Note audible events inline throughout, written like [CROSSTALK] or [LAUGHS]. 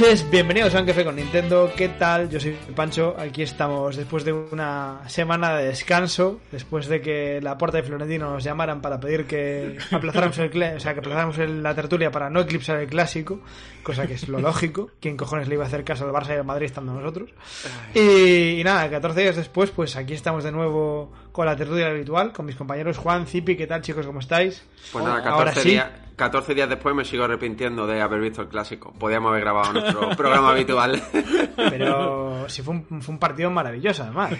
Noches, bienvenidos a Un Café con Nintendo. ¿Qué tal? Yo soy Pancho. Aquí estamos después de una semana de descanso, después de que la puerta de Florentino nos llamaran para pedir que [LAUGHS] aplazáramos, el, o sea, que aplazáramos el- la tertulia para no eclipsar el clásico, cosa que es lo lógico. [LAUGHS] ¿Quién cojones le iba a hacer caso al Barça y al Madrid estando nosotros? Y, y nada, 14 días después, pues aquí estamos de nuevo con la tertulia habitual, con mis compañeros Juan, Zipi. ¿Qué tal, chicos? ¿Cómo estáis? Pues nada, Ahora 14 sí. días, 14 días después me sigo arrepintiendo de haber visto el clásico. Podíamos haber grabado nuestro [LAUGHS] programa habitual. Pero sí fue un, fue un partido maravilloso, además.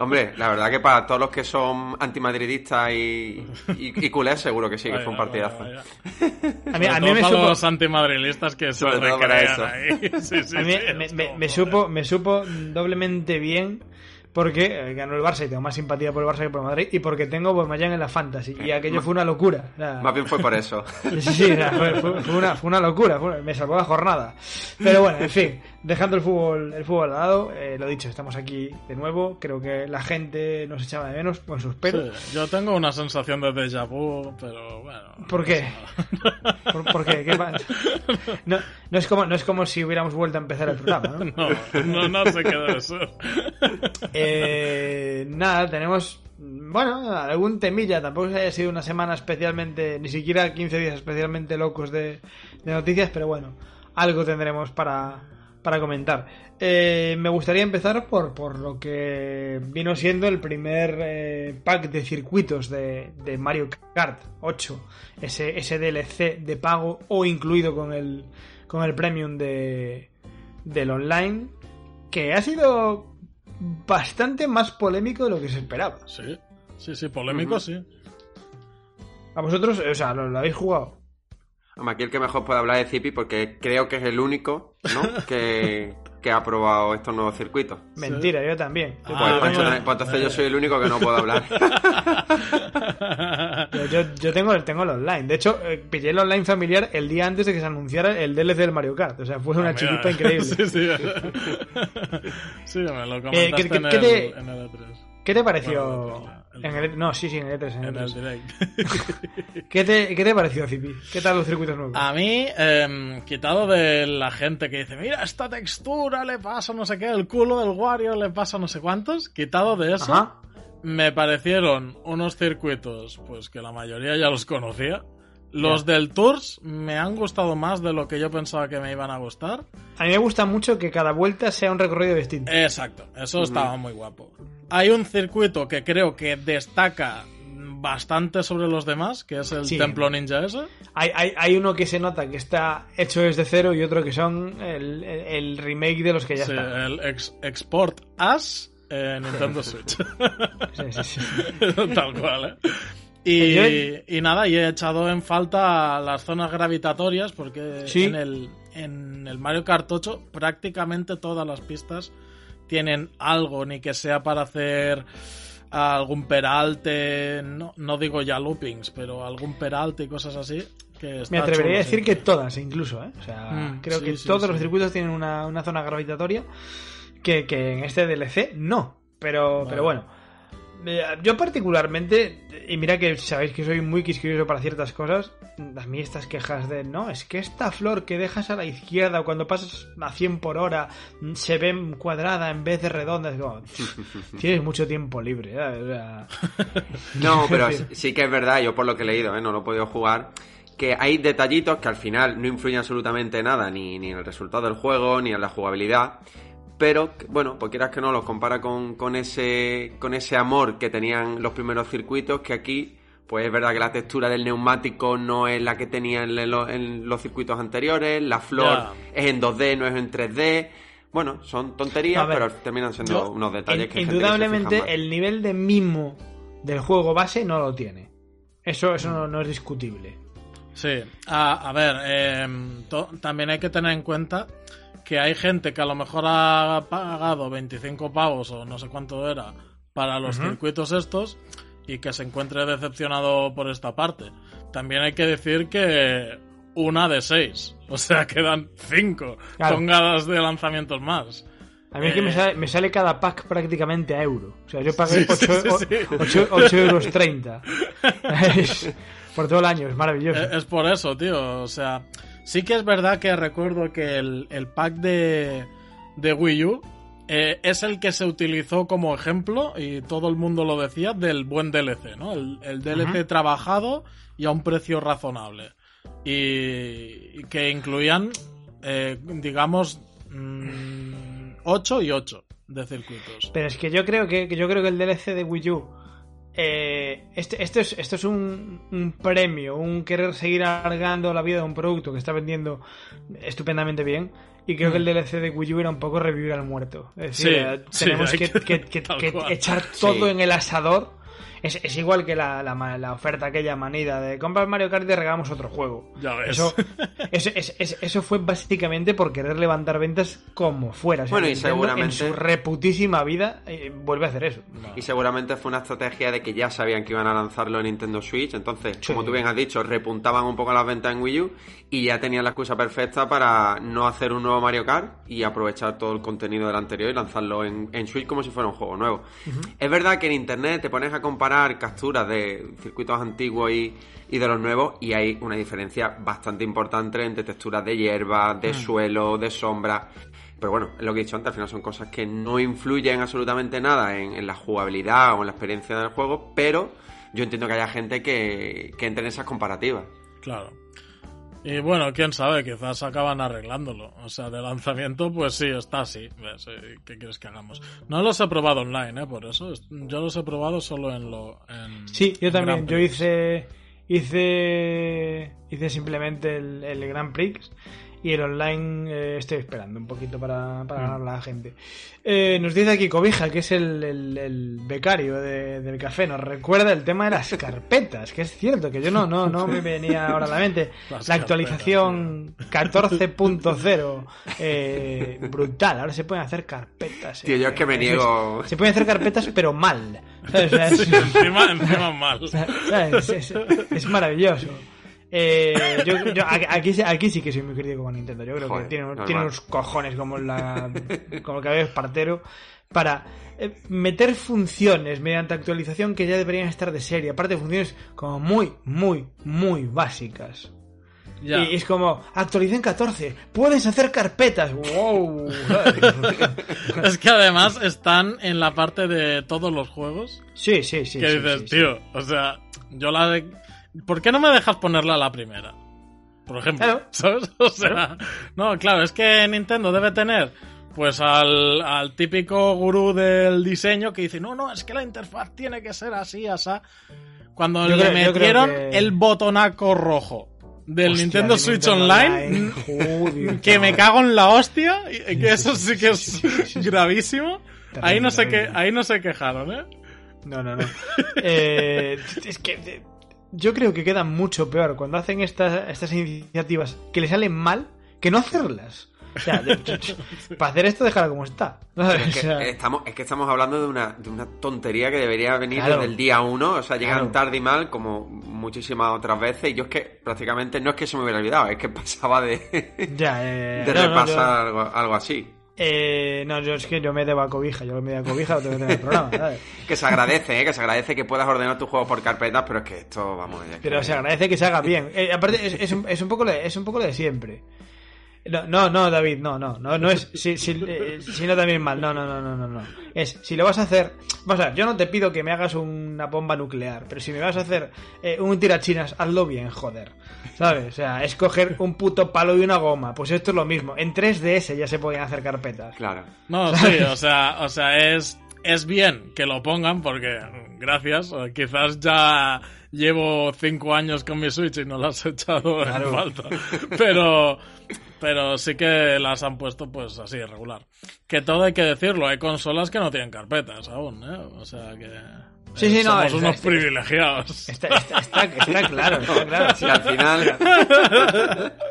Hombre, la verdad que para todos los que son antimadridistas y, y, y culés, seguro que sí, que fue un partidazo. A mí, a mí me para supo, los antimadrilistas que se recrean eso. ahí. [LAUGHS] Sí, sí, a mí sí, me, me- me supo, me supo doblemente bien porque eh, ganó el Barça y tengo más simpatía por el Barça que por el Madrid y porque tengo Aubameyang en la Fantasy y aquello fue una locura. Más bien fue por eso. [LAUGHS] Sí, fue, una, fue una locura, fue- me salvó la jornada. Pero bueno, en fin, dejando el fútbol, el fútbol al lado, eh, lo dicho, estamos aquí de nuevo. Creo que la gente nos echaba de menos con sus pelos. Sí, yo tengo una sensación de déjà vu, pero bueno. ¿Por qué? ¿Por, por qué? ¿Qué pasa? No, no, es como, no es como si hubiéramos vuelto a empezar el programa, ¿no? [LAUGHS] No, no, no sé qué debe ser. Eh, nada, tenemos, bueno, algún temilla. Tampoco se haya sido una semana especialmente, ni siquiera 15 días especialmente locos de, de noticias, pero bueno, algo tendremos para, para comentar. Eh, me gustaría empezar por, por lo que vino siendo el primer eh, pack de circuitos de, de Mario Kart 8, ese, ese DLC de pago o incluido con el, con el premium de, del online, que ha sido bastante más polémico de lo que se esperaba. Sí, sí, sí, polémico, sí. A vosotros, o sea, lo, lo habéis jugado. Hombre, Aquí el que mejor puede hablar es Zipi porque creo que es el único ¿no? [LAUGHS] que, que ha probado estos nuevos circuitos. [LAUGHS] Mentira, yo también. Yo, Ah, Pues, tengo, pues entonces yo soy el único que no puedo hablar. [LAUGHS] yo- yo- yo tengo, tengo el online. De hecho, eh, pillé el online familiar el día antes de que se anunciara el DLC del Mario Kart. O sea, fue una Ah, chiripa increíble. Sí, sí. Sí, me lo Eh, comentaste ¿qué- qué- en, qué el, te- en el E3. ¿Qué te pareció? Bueno, en el, no, sí, sí, en el E3. En el En el E3. direct. [LAUGHS] ¿Qué, te, ¿Qué te pareció, Zipi? ¿Qué tal los circuitos nuevos? A mí, em, quitado de la gente que dice, mira, esta textura le pasa no sé qué, el culo del Wario le pasa no sé cuántos, quitado de eso, Ajá. me parecieron unos circuitos, pues que la mayoría ya los conocía. Los del Tours me han gustado más de lo que yo pensaba que me iban a gustar. A mí me gusta mucho que cada vuelta sea un recorrido distinto. Exacto, eso estaba muy guapo. Hay un circuito que creo que destaca bastante sobre los demás, que es el Sí. Templo Ninja ese. Hay, hay, hay uno que se nota que está hecho desde cero y otro que son el, el- el remake de los que ya Sí, están. el ex- Export As en Nintendo [LAUGHS] Switch. Sí, sí, sí. [LAUGHS] Tal cual, ¿eh? Y, y nada, y he echado en falta las zonas gravitatorias porque Sí. en, el, en el Mario Kart 8 prácticamente todas las pistas tienen algo, ni que sea para hacer algún peralte, no, no digo ya loopings, pero algún peralte y cosas así. Que está Me atrevería a decir que todas, incluso. ¿eh? O sea, Mm, creo sí, que sí, todos los circuitos tienen una, una zona gravitatoria que, que en este DLC no. Pero, Vale. pero bueno. Yo particularmente, y mira que sabéis que soy muy quisquilloso para ciertas cosas, a mí estas quejas de, no, es que esta flor que dejas a la izquierda cuando pasas a 100 por hora se ve cuadrada en vez de redonda, es como, [LAUGHS] tienes mucho tiempo libre. O sea, [LAUGHS] No, pero sí, sí que es verdad, yo por lo que he leído, ¿eh? no lo he podido jugar, que hay detallitos que al final no influyen absolutamente nada, ni, ni en el resultado del juego, ni en la jugabilidad. Pero, bueno, pues quieras que no, los compara con, con, ese, con ese amor que tenían los primeros circuitos, que aquí, pues es verdad que la textura del neumático no es la que tenía en, lo- en los circuitos anteriores, la flor es en 2D, no es en 3D. Bueno, son tonterías, ver, pero terminan siendo yo, unos detalles in- que indudablemente el nivel de mimo del juego base no lo tiene. Eso, eso no, no es discutible. Sí, a, a ver, to- también hay que tener en cuenta que hay gente que a lo mejor ha pagado 25 pavos o no sé cuánto era para los circuitos estos y que se encuentre decepcionado por esta parte. También hay que decir que una de seis, [LAUGHS] o sea, quedan cinco Claro. de lanzamientos más. A mí es que me Eh. sale, me sale cada pack prácticamente a euro. O sea, yo [LAUGHS] pagué Sí, sí, 8, sí, sí. euros 30. [LAUGHS] Es- por todo el año, es maravilloso. Es por eso, tío. O sea, sí que es verdad que recuerdo que el, el pack de, de Wii U eh, es el que se utilizó como ejemplo, y todo el mundo lo decía, del buen DLC, ¿no? El, el DLC trabajado y a un precio razonable. Y, y que incluían, eh, digamos, 8 y 8 de circuitos. Pero es que yo creo que, que yo creo que el DLC de Wii U eh, este, esto es, esto es un, un premio, un querer seguir alargando la vida de un producto que está vendiendo estupendamente bien. Y creo que el DLC de Wii U era un poco revivir al muerto. Es decir, Sí, eh, sí, tenemos que, que- que- que- [LAUGHS] tal que cual. echar todo Sí. en el asador. Es, es igual que la, la, oferta aquella manida de compras Mario Kart y te regalamos otro juego. Ya ves. Eso, [LAUGHS] eso, es- es- eso fue básicamente por querer levantar ventas como fuera. O sea, Bueno, y Nintendo seguramente- En su reputísima vida eh, vuelve a hacer eso. Y seguramente fue una estrategia de que ya sabían que iban a lanzarlo en Nintendo Switch. Entonces, Sí. como tú bien has dicho, repuntaban un poco las ventas en Wii U y ya tenían la excusa perfecta para no hacer un nuevo Mario Kart y aprovechar todo el contenido del anterior y lanzarlo en, en Switch como si fuera un juego nuevo. Es verdad que en Internet te pones a comparar capturas de circuitos antiguos y, y de los nuevos y hay una diferencia bastante importante entre texturas de hierba, de suelo, de sombra. Pero bueno, es lo que he dicho antes, al final son cosas que no influyen absolutamente nada en, en la jugabilidad o en la experiencia del juego, pero yo entiendo que haya gente que, que entre en esas comparativas. Claro. Y bueno, quién sabe, quizás acaban arreglándolo. O sea, de lanzamiento, pues sí, está así. Eh, ¿Qué quieres que hagamos? No los he probado online, ¿eh? Por eso. Es- Yo los he probado solo en lo. En Sí, yo también. Yo hice hice hice simplemente el, el Grand Prix y el online eh, estoy esperando un poquito para, para ganar la gente. Eh, nos dice aquí Cobija, que es el, el- el becario de- del café, nos recuerda el tema de las [LAUGHS] carpetas, que es cierto, que yo no, no, no me venía ahora a la mente. [LAUGHS] Las la actualización 14.0 eh, [LAUGHS] brutal, ahora se pueden hacer carpetas. Tío, yo es que me eh, niego. Se pueden hacer carpetas, pero mal. O sea, es- encima, encima mal. ¿sabes? Es, es- es maravilloso. Eh, yo, yo- aquí, aquí sí- que soy muy crítico con Nintendo. Yo creo Joder, que tiene, unos cojones como, la, como el cabello espartero para eh, meter funciones mediante actualización que ya deberían estar de serie. Aparte, funciones como muy, muy, muy básicas. Ya. Y es como, actualicen 14, puedes hacer carpetas. ¡Wow! [LAUGHS] Es que además están en la parte de todos los juegos. Sí, sí, sí. que sí, dices, sí, sí. tío, o sea, yo la de... ¿Por qué no me dejas ponerla a la primera? Por ejemplo, Claro. [LAUGHS] ¿sabes? O sea, no, claro, es que Nintendo debe tener pues al, al típico gurú del diseño que dice, no, no, es que la interfaz tiene que ser así, así. Cuando Yo le creo- metieron que- el botonaco rojo del Hostia, Nintendo Switch Nintendo Online, [LAUGHS] que me cago en la hostia, que eso sí que es gravísimo. Ahí no, que, terrible. ahí no se quejaron, ¿eh? No, no, no. [LAUGHS] Eh, es que eh, yo creo que queda mucho peor cuando hacen estas, estas iniciativas que le salen mal que no hacerlas. O sea, de- [LAUGHS] para hacer esto, déjala como está. ¿sabes? Es O que, sea, estamos, es que estamos hablando de una, de una tontería que debería venir Claro. desde el día uno. O sea, llegan Claro. tarde y mal, como muchísimas otras veces. Y yo es que prácticamente no es que se me hubiera olvidado, es que [LAUGHS] pasaba de, ya, eh, de no, no, repasar yo- algo, algo así. Eh, no, yo es que yo me debo a cobija, yo me debo a cobija, lo tengo que tener el programa, ¿sabes? [LAUGHS] Que se agradece, ¿eh? Que se agradece que puedas ordenar tus juegos por carpetas, pero es que esto, vamos... es Pero se agradece que se haga bien. Eh, aparte, es, es un, es un poco lo de, es un poco lo de siempre. No, no, no, David, no, no, no, no es si, si, eh, si no también mal, no, no, no, no, no, no. Es, si lo vas a hacer, vamos a ver, yo no te pido que me hagas una bomba nuclear, pero si me vas a hacer eh, un tirachinas, hazlo bien, joder. ¿Sabes? O sea, es coger un puto palo y una goma. Pues esto es lo mismo. En 3DS ya se podían hacer carpetas. Claro. No, sí, o sea, o sea, es, es bien que lo pongan porque, gracias, eh, quizás ya llevo cinco años con mi Switch y no las he echado Claro. en falta. Pero, pero sí que las han puesto pues así, regular. Que todo hay que decirlo, hay consolas que no tienen carpetas aún, ¿eh? O sea que... Sí, sí, eh, no, somos está- unos está- privilegiados. Está, está, está, está [LAUGHS] claro, está claro. Si al final...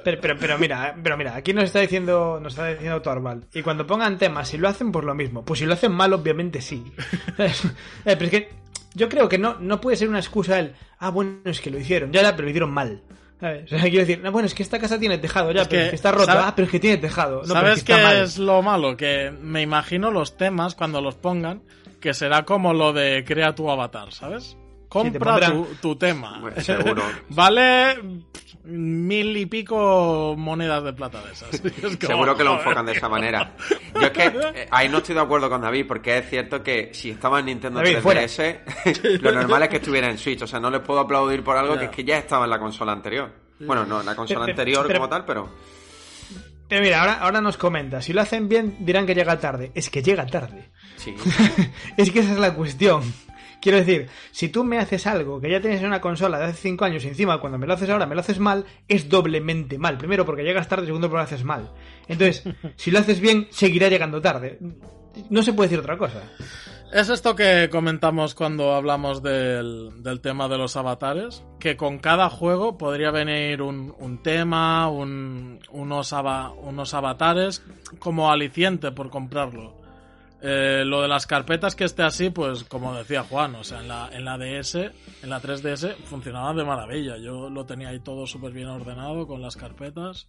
Pero, pero, pero mira, pero mira, aquí nos está diciendo, nos está diciendo Torvald. Y cuando pongan temas, si lo hacen, pues lo mismo. Pues si lo hacen mal, obviamente sí. [LAUGHS] Eh, pero es que yo creo que no, no puede ser una excusa el, ah, bueno, es que lo hicieron, ya, ya, pero lo hicieron mal. ¿Sabes? O sea, quiero decir, no, bueno, es que esta casa tiene tejado, ya, Es pero que, es que está rota, ¿sabe- ah, pero es que tiene tejado. No, ¿Sabes es que está qué es lo malo? Que me imagino los temas cuando los pongan, que será como lo de crea tu avatar, ¿sabes? Compra pondrán- tu, tu tema. Bueno, seguro. [LAUGHS] vale mil y pico monedas de plata de esas. Y [LAUGHS] es como, Seguro que lo enfocan de esa manera. Yo es que eh, ahí no estoy de acuerdo con David, porque es cierto que si estaba en Nintendo David, 3DS, [LAUGHS] lo normal es que estuviera en Switch. O sea, no les puedo aplaudir por algo que es que ya estaba en la consola anterior. Bueno, no, en la consola anterior pero- como tal, pero... Pero mira, ahora, ahora nos comenta, si lo hacen bien, dirán que llega tarde. Es que llega tarde. Sí. [LAUGHS] es que esa es la cuestión. Quiero decir, si tú me haces algo que ya tienes en una consola de hace 5 años y encima cuando me lo haces ahora me lo haces mal, es doblemente mal. Primero porque llegas tarde, segundo porque lo haces mal. Entonces, [LAUGHS] si lo haces bien, seguirá llegando tarde. No se puede decir otra cosa. Es esto que comentamos cuando hablamos del, del tema de los avatares, que con cada juego podría venir un, un tema, un- unos, ava- unos avatares como aliciente por comprarlo. Eh, lo de las carpetas que esté así, pues como decía Juan, o sea, en la, en la DS, en la 3DS funcionaba de maravilla. Yo lo tenía ahí todo súper bien ordenado con las carpetas.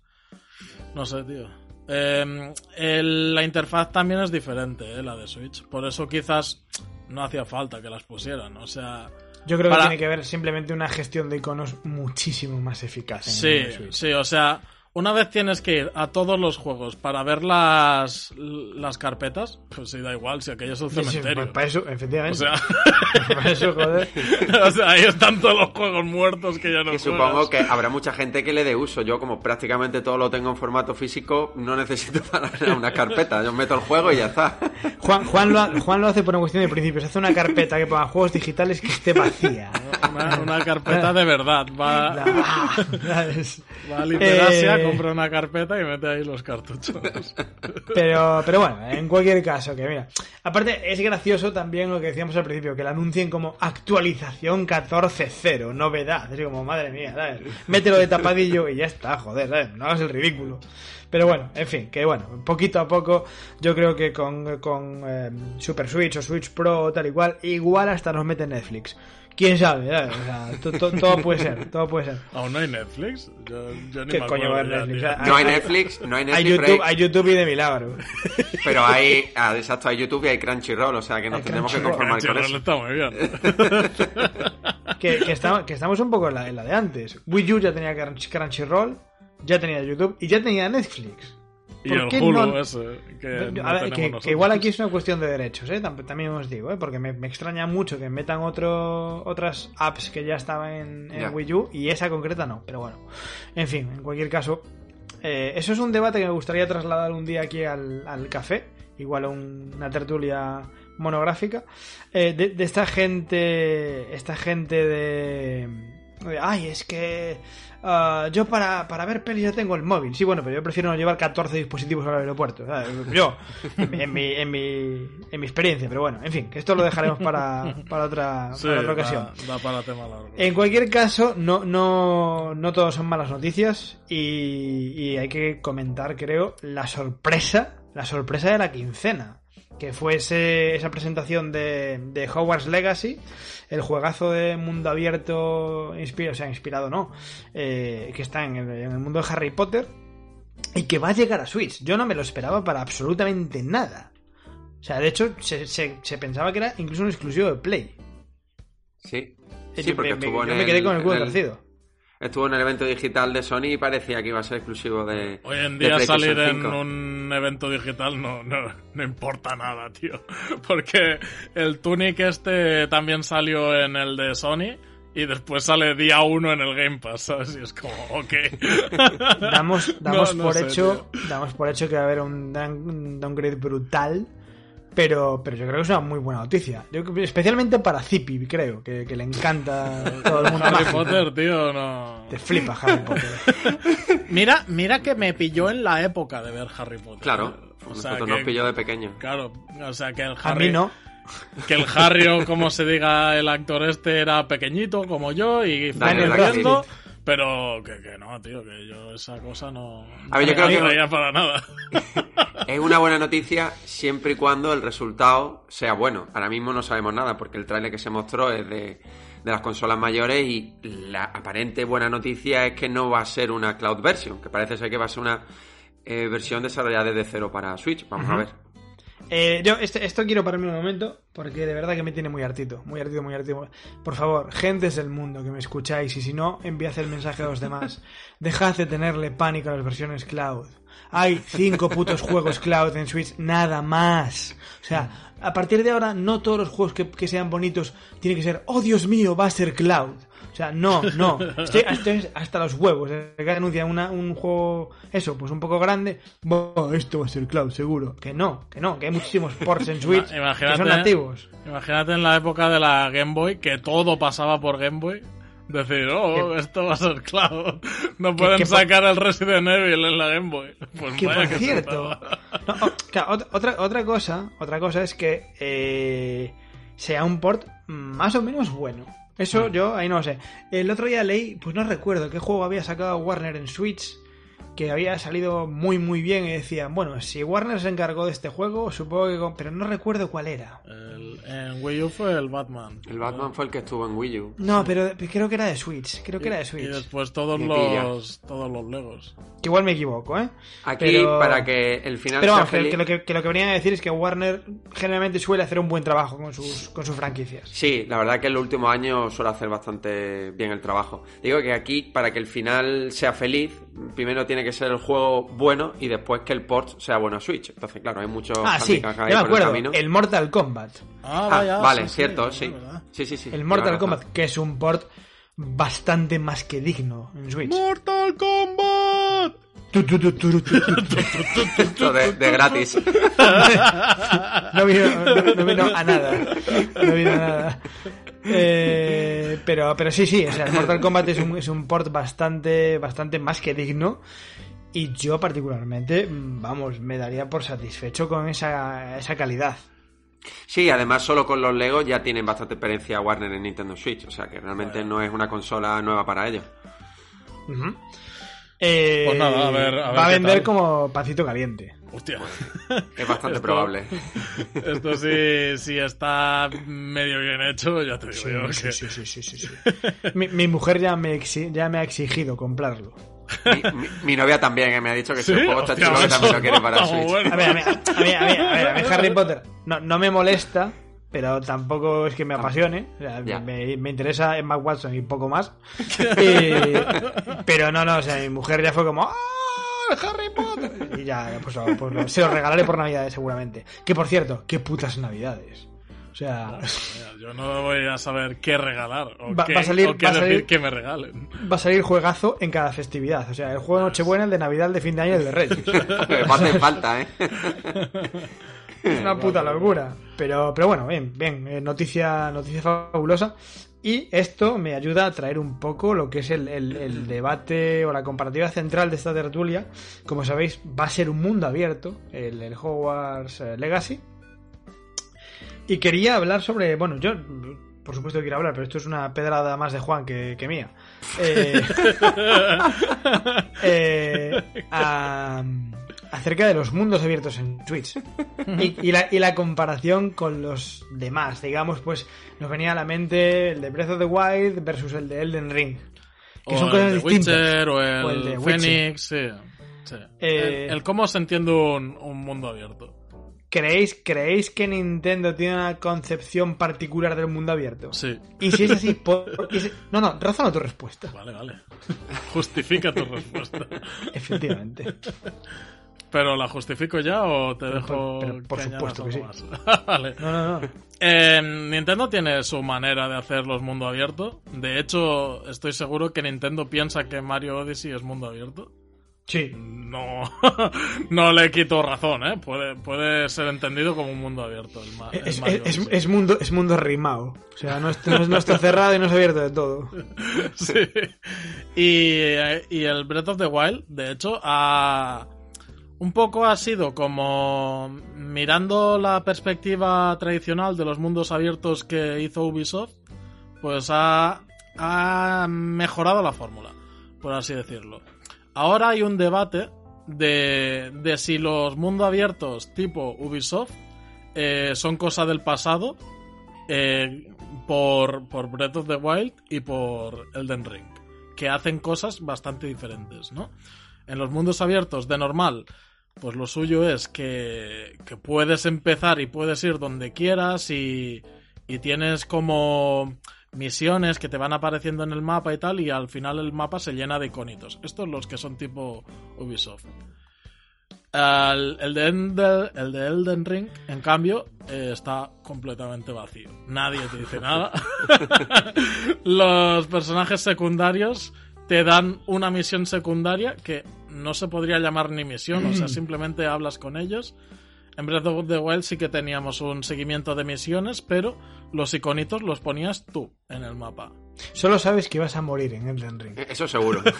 No sé, tío. Eh, el- la interfaz también es diferente, eh, la de Switch. Por eso quizás no hacía falta que las pusieran. O sea, Yo creo Para- que tiene que ver simplemente una gestión de iconos muchísimo más eficaz. en sí, el Switch. sí, o sea, una vez tienes que ir a todos los juegos para ver las, las carpetas, pues sí, da igual, si aquello es un Sí, sí, cementerio. pues para eso, O efectivamente. sea, [LAUGHS] para eso, joder. [LAUGHS] o sea, ahí están todos los juegos muertos que ya no juegas. supongo que habrá mucha gente que le dé uso. Yo, como prácticamente todo lo tengo en formato físico, no necesito [LAUGHS] para una carpeta. Yo meto el juego y ya está. Juan, Juan, lo, ha- Juan lo hace por una cuestión de principios. Hace una carpeta que ponga juegos digitales que esté vacía. Una, una carpeta de verdad. Va, va a Literasia, Eh, compra una carpeta y mete ahí los cartuchos. Pero, pero bueno, en cualquier caso, que mira. Aparte, es gracioso también lo que decíamos al principio, que la anuncien como actualización 14.0, novedad. Es como, madre mía, ¿sabes? Mételo de tapadillo y ya está, joder, ¿sabes? No hagas el ridículo. Pero bueno, en fin, que bueno, poquito a poco, yo creo que con, con eh, Super Switch o Switch Pro o tal y cual, igual hasta nos mete Netflix. Quién sabe, ¿sabes? O sea, to- to- todo puede ser, todo puede ser. ¿Aún no hay Netflix? Yo, yo ni ¿Qué me coño va a ya, Netflix? No hay Netflix, no hay Hay Netflix, YouTube, hay- hay YouTube y de milagro. pero hay, ah, exacto, hay YouTube y hay Crunchyroll, o sea que nos Hay tenemos que conformar con eso. está muy bien. [LAUGHS] que, que, estamos, que estamos un poco en la, en la de antes. Wii U ya tenía Crunch- Crunchyroll, ya tenía YouTube y ya tenía Netflix. Y ¿Por el qué Hulu no- ese, que A no ver, tenemos que, que nosotros. igual aquí es una cuestión de derechos, ¿eh? Tam- también os digo, ¿eh? porque me, me extraña mucho que metan otro, otras apps que ya estaban en, en. Wii U y esa concreta no, pero bueno. En fin, en cualquier caso, eh, eso es un debate que me gustaría trasladar un día aquí al, al café, igual a un- una tertulia monográfica, eh, de, de esta gente, esta gente de... Ay, es que ah, yo para, para ver pelis ya tengo el móvil. Sí, bueno, pero yo prefiero no llevar 14 dispositivos al aeropuerto. ¿sabes? [LAUGHS] Yo, en, mi- en mi, en, mi, en mi experiencia. Pero bueno, en fin, que esto lo dejaremos para, para, otra, Sí, para otra da- ocasión. Da, para tema largo. En cualquier caso, no, no, no todos son malas noticias y, y hay que comentar, creo, la sorpresa, la sorpresa de la quincena, que fue ese- esa presentación de, de Hogwarts Legacy, el juegazo de mundo abierto, inspirado, o sea, inspirado no, eh, que está en el, en el mundo de Harry Potter. y que va a llegar a Switch. Yo no me lo esperaba para absolutamente nada. O sea, de hecho, se, se- se pensaba que era incluso un exclusivo de Play. Sí. Sí, yo porque me, en yo me quedé con el culo torcido. Estuvo en el evento digital de Sony y parecía que iba a ser exclusivo de. Hoy en día salir en 5. un evento digital no, no, no importa nada, tío. [LAUGHS] Porque el Tunic este también salió en el de Sony y después sale día uno en el Game Pass, ¿sabes? Y es como, ok. Damos, [LAUGHS] damos, No, no por sé, hecho, damos por hecho que va a haber un downgrade brutal. Pero, pero yo creo que es una muy buena noticia. Yo especialmente para Zippy, creo, que, que le encanta todo el mundo Harry mágico. Potter, tío, no. Te flipa Harry Potter. [LAUGHS] Mira, mira que me pilló en la época de ver Harry Potter. Claro, O nosotros sea, nos que- pilló de pequeño. Claro, o sea que el A Harry. mí no. [LAUGHS] Que el Harry, o como se diga el actor este, era pequeñito como yo y fue Daniel creciendo. Pero que, que no, tío, que yo esa cosa no. A ver, yo no creo me que- atraía para nada. [LAUGHS] Es una buena noticia siempre y cuando el resultado sea bueno. Ahora mismo no sabemos nada porque el tráiler que se mostró es de, de las consolas mayores y la aparente buena noticia es que no va a ser una cloud version, que parece ser que va a ser una eh, versión desarrollada desde cero para Switch. Vamos a ver. Eh, yo este- esto quiero pararme un momento porque de verdad que me tiene muy hartito, muy hartito, muy hartito. Por favor, gentes del mundo que me escucháis y si no, enviad el mensaje a los demás. [LAUGHS] Dejad de tenerle pánico a las versiones cloud. Hay cinco putos juegos cloud en Switch, nada más. O sea, a partir de ahora no todos los juegos que, que sean bonitos tienen que ser, oh Dios mío, va a ser cloud. O sea, no, no. Estoy, estoy hasta los huevos. Que anuncian una- un juego, eso, pues un poco grande. "Buah, esto va a ser cloud, seguro. Que no, que no, que hay muchísimos ports en [LAUGHS] Switch que Imagínate- son nativos. Imagínate en la época de la Game Boy, que todo pasaba por Game Boy. Decir, oh, esto va a ser claro. No pueden que sacar el Resident Evil en la Game Boy. [LAUGHS] Pues Que por que cierto, no, o- claro, ot- otra, otra cosa, otra cosa es que eh, sea un port más o menos bueno. Eso yo ahí no lo sé. El otro día leí, pues no recuerdo qué juego había sacado Warner en Switch que había salido muy muy bien y decían, bueno, si Warner se encargó de este juego, supongo que... con- Pero no recuerdo cuál era. El- en Wii U fue el Batman. El Batman fue el que estuvo en Wii U. No, pero creo que era de Switch. Creo que era de Y Switch. después todos los, todos los Legos. Que igual me equivoco, ¿eh? Aquí, Pero- para que el final Pero sea vamos, que, feliz... que lo que, que lo que venían a decir es que Warner generalmente suele hacer un buen trabajo con sus, con sus franquicias. Sí, la verdad que en los últimos años suele hacer bastante bien el trabajo. Digo que aquí, para que el final sea feliz, primero tiene que ser el juego bueno y después que el port sea bueno a Switch. Entonces, claro, hay muchos Ah, sí, ahí me el acuerdo. El Mortal Kombat. Ah, Ah, vaya. vale, sí, cierto, sí. Sí, sí, sí. El Mortal. Kombat, que es un port bastante más que digno en Switch. ¡Mortal Kombat! Esto de, de gratis. No vino, no, no vino a nada. No vino a nada. Eh, pero, pero sí, sí, o sea, el Mortal Kombat es un, es un port bastante, bastante más que digno. Y yo particularmente, mm, vamos, me daría por satisfecho con esa, esa calidad. Sí, además solo con los Legos ya tienen bastante experiencia Warner en Nintendo Switch, o sea que realmente no es una consola nueva para ellos. Ujú. Eh, Pues nada, a ver- a ver va a vender tal. como pancito caliente. Hostia. [LAUGHS] Es bastante Esto- probable. [LAUGHS] Esto sí, sí está medio bien hecho, ya te digo yo. que- sí, sí, sí, sí, sí. [LAUGHS] Mi, mi mujer ya me, exi- ya me ha exigido comprarlo. Mi, mi- mi novia también, que me ha dicho que si ¿Sí? el juego está chulo, que también lo quiere para Switch. bueno. A ver, a mí, a mí, a mí, a ver, a mí [LAUGHS] Harry Potter no, no me molesta, pero tampoco es que me apasione. O sea, me, me interesa Emma Watson y poco más. [LAUGHS] Eh, pero no, no, o sea, mi mujer ya fue como ¡Ah! Harry Potter! Y ya, pues, pues se lo regalaré por Navidades seguramente. Que por cierto, qué putas Navidades. O sea, [LAUGHS] Yo no voy a saber qué regalar o, Va- qué, va a salir- o qué va decir salir- que me regalen. va a salir juegazo en cada festividad. O sea, el juego de Nochebuena, el de Navidad, el de fin de año y el de Reyes. [LAUGHS] [LAUGHS] Me hace falta, ¿eh? Es una puta locura. Pero, pero bueno, bien, bien. eh, noticia, noticia fabulosa. Y esto me ayuda a traer un poco lo que es el, el- el debate o la comparativa central de esta tertulia. Como sabéis, va a ser un mundo abierto, el, el Hogwarts eh, Legacy. Y quería hablar sobre. Bueno, yo. Por supuesto que quiero hablar, pero esto es una pedrada más de Juan que, que mía. Eh, [LAUGHS] eh, a- acerca de los mundos abiertos en Twitch y, y la, y la comparación con los demás. Digamos, pues nos venía a la mente el de Breath of the Wild versus el de Elden Ring. Que o son el cosas de distintas. Witcher o el, O el de. Phoenix, sí. Sí. Eh, El, el cómo se entiende un, un mundo abierto. ¿Creéis, ¿creéis que Nintendo tiene una concepción particular del mundo abierto? Sí. Y si es así, ¿por qué se- No, no, razona tu respuesta. Vale, vale. [LAUGHS] Justifica tu respuesta. Efectivamente. ¿Pero la justifico ya o te dejo pero por que supuesto que algo más? [LAUGHS] vale. No, no, no. Eh, Nintendo tiene su manera de hacer los mundo abierto. De hecho, estoy seguro que Nintendo piensa que Mario Odyssey es mundo abierto. Sí. No, [LAUGHS] no le quito razón, ¿eh? Puede, puede ser entendido como un mundo abierto. El, ma- el Es, Mario es- Odyssey. es mundo, es mundo rimado. O sea, no, es- no es- no está cerrado y no es abierto de todo. [LAUGHS] Sí. Y, y el Breath of the Wild, de hecho, ha. Un poco ha sido como mirando la perspectiva tradicional de los mundos abiertos que hizo Ubisoft, pues ha, ha mejorado la fórmula, por así decirlo. Ahora hay un debate de, de si los mundos abiertos tipo Ubisoft eh, son cosa del pasado eh, por, por Breath of the Wild y por Elden Ring, que hacen cosas bastante diferentes, ¿no? En los mundos abiertos de normal, pues lo suyo es que, que puedes empezar y puedes ir donde quieras y, y tienes como misiones que te van apareciendo en el mapa y tal, y al final el mapa se llena de iconitos. Estos los que son tipo Ubisoft. El, el de, Ender- el de Elden Ring, en cambio, eh, está completamente vacío. Nadie te dice nada. [LAUGHS] Los personajes secundarios te dan una misión secundaria que no se podría llamar ni misión, o sea, [CLEARS THROAT] simplemente hablas con ellos. En Breath of the Wild sí que teníamos un seguimiento de misiones, pero los iconitos los ponías tú en el mapa. Solo sabes que vas a morir en Elden Ring. Eh, Eso seguro. [LAUGHS]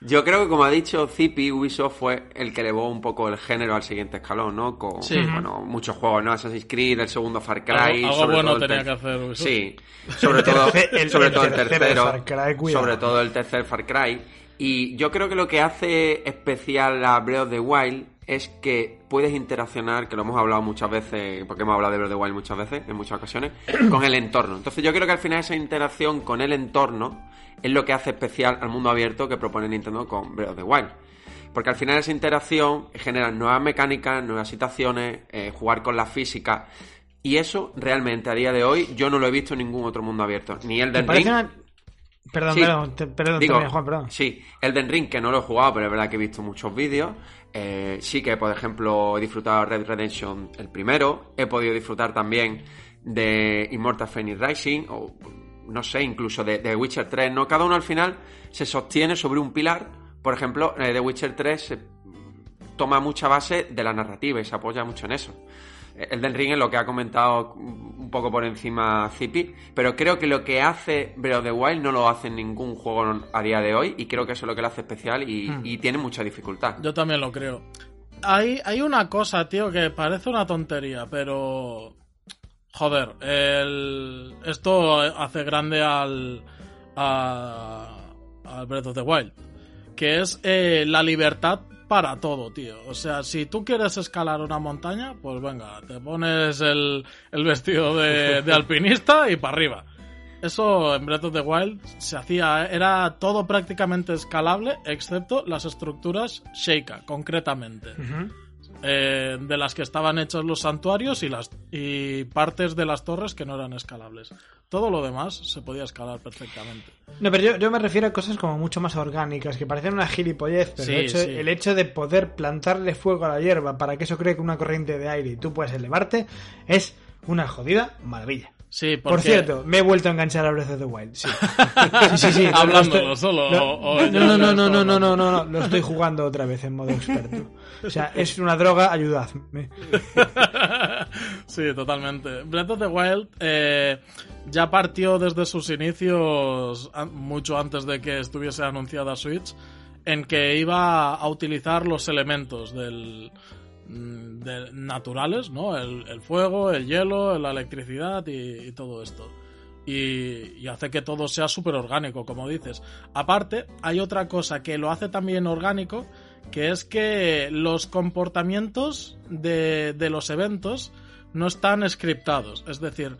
Yo creo que, como ha dicho Zipi, Ubisoft fue el que elevó un poco el género al siguiente escalón, ¿no? Con Sí. bueno, muchos juegos, ¿no? Assassin's Creed, el segundo Far Cry. Algo- algo sobre bueno todo el tenía que hacer Ubisoft. Sí, sobre todo, El- sobre el todo el tercero. Far Cry, sobre todo el tercer Far Cry. Y yo creo que lo que hace especial a Breath of the Wild es que puedes interaccionar, que lo hemos hablado muchas veces, porque hemos hablado de Breath of the Wild muchas veces, en muchas ocasiones, [CLEARS THROAT] con el entorno. Entonces yo creo que al final esa interacción con el entorno es lo que hace especial al mundo abierto que propone Nintendo con Breath of the Wild. Porque al final esa interacción genera nuevas mecánicas, nuevas situaciones, eh, jugar con la física. Y eso realmente a día de hoy yo no lo he visto en ningún otro mundo abierto. Ni el ¿Te del Ring. una- Perdón, Sí. perdón, te- perdón, Digo, termina, Juan, perdón. Sí, Elden Ring, que no lo he jugado, pero es verdad que he visto muchos vídeos. Eh, sí que, por ejemplo, he disfrutado de Red Redemption el primero. He podido disfrutar también de Immortal Phoenix Rising, o no sé, incluso de, de Witcher 3, ¿no? Cada uno al final se sostiene sobre un pilar. Por ejemplo, eh, de Witcher 3 se toma mucha base de la narrativa y se apoya mucho en eso. El del Ring es lo que ha comentado un poco por encima Zipi, pero creo que lo que hace Breath of the Wild no lo hace en ningún juego a día de hoy y creo que eso es lo que lo hace especial y, y tiene mucha dificultad. Yo también lo creo. Hay, hay una cosa, tío, que parece una tontería, pero... Joder, el... esto hace grande al... A, al Breath of the Wild. Que es eh, la libertad para todo, tío. O sea, si tú quieres escalar una montaña, pues venga, te pones el, el vestido de, alpinista y para arriba. Eso en Breath of the Wild se hacía, era todo prácticamente escalable, excepto las estructuras Sheikah, concretamente. Eh, de las que estaban hechos los santuarios y, las, y partes de las torres que no eran escalables. Todo lo demás se podía escalar perfectamente. No, pero yo, yo me refiero a cosas como mucho más orgánicas, que parecen una gilipollez, pero Sí, el, hecho, sí. el hecho de poder plantarle fuego a la hierba para que eso cree una corriente de aire y tú puedas elevarte es una jodida maravilla. Sí, Por cierto, me he vuelto a enganchar a Breath of the Wild, sí. [LAUGHS] Sí, sí, sí. lo- lo Hablándolo estoy- solo, lo- o- o ya no, no, no, no, no, no, hablando. no, no, lo estoy jugando otra vez en modo experto. O sea, es una droga, ayudadme. [LAUGHS] sí, totalmente. Breath of the Wild eh, ya partió desde sus inicios, mucho antes de que estuviese anunciada Switch, en que iba a utilizar los elementos del, de- naturales, ¿no? El, el fuego, el hielo, la electricidad y, y todo esto. Y, y hace que todo sea súper orgánico, como dices. Aparte, hay otra cosa que lo hace también orgánico, que es que los comportamientos de, de los eventos no están scriptados. Es decir,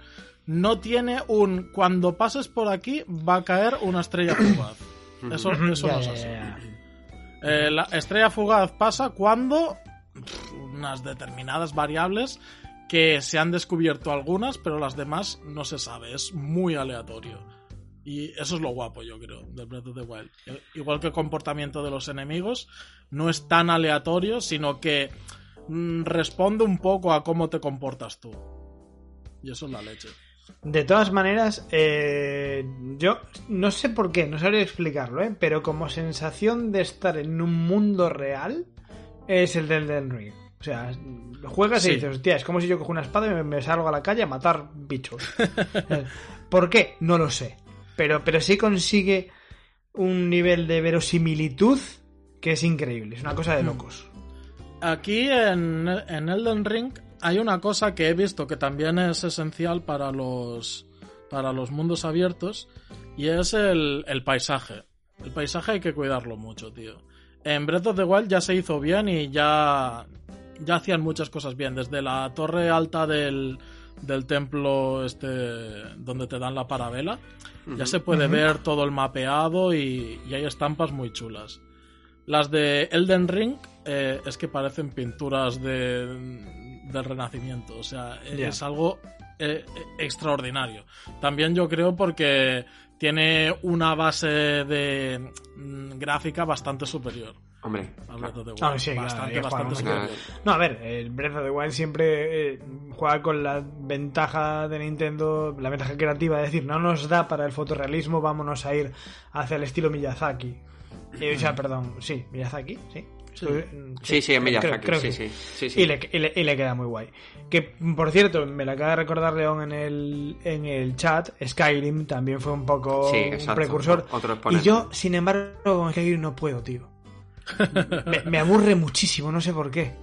no tiene un... Cuando pases por aquí va a caer una estrella [COUGHS] fugaz. Eso, no es así. Eh, la estrella fugaz pasa cuando unas determinadas variables que se han descubierto algunas, pero las demás no se sabe. Es muy aleatorio. Y eso es lo guapo, yo creo, del Breath of the Wild. Igual que el comportamiento de los enemigos, no es tan aleatorio, sino que mm, responde un poco a cómo te comportas tú. Y eso es la leche. De todas maneras, eh, yo no sé por qué, no sabría explicarlo, ¿eh? pero como sensación de estar en un mundo real es el del Elden. O sea, juegas y dices, hostia, es como si yo cojo una espada y me, me salgo a la calle a matar bichos. [LAUGHS] ¿Por qué? No lo sé. Pero, pero sí consigue un nivel de verosimilitud que es increíble. Es una cosa de locos. Aquí en, en Elden Ring hay una cosa que he visto que también es esencial para los, para los mundos abiertos y es el, el paisaje. El paisaje hay que cuidarlo mucho, tío. En Breath of the Wild ya se hizo bien y ya, ya hacían muchas cosas bien. Desde la torre alta del, del templo este donde te dan la parabela, ya se puede ver todo el mapeado y, y hay estampas muy chulas. Las de Elden Ring eh, es que parecen pinturas de, del Renacimiento. O sea, es algo eh, extraordinario. También yo creo porque tiene una base de mm, gráfica bastante superior. Hombre, a Breath of the Wild. Ah, sí, claro, bastante, bastante. No, a ver, el Breath of the Wild siempre eh, juega con la ventaja de Nintendo, la ventaja creativa, es decir, no nos da para el fotorrealismo, vámonos a ir hacia el estilo Miyazaki. Eh, o sea, perdón, sí, Miyazaki, sí. Sí, sí, en creo- Miyazaki, creo sí, sí, sí, sí. Y, le, y le- y le queda muy guay. Que, por cierto, me lo acaba de recordar León en el, en el chat, Skyrim también fue un poco Sí, un precursor. otro y yo, sin embargo, con Skyrim no puedo, tío. Me, me aburre muchísimo, no sé por qué.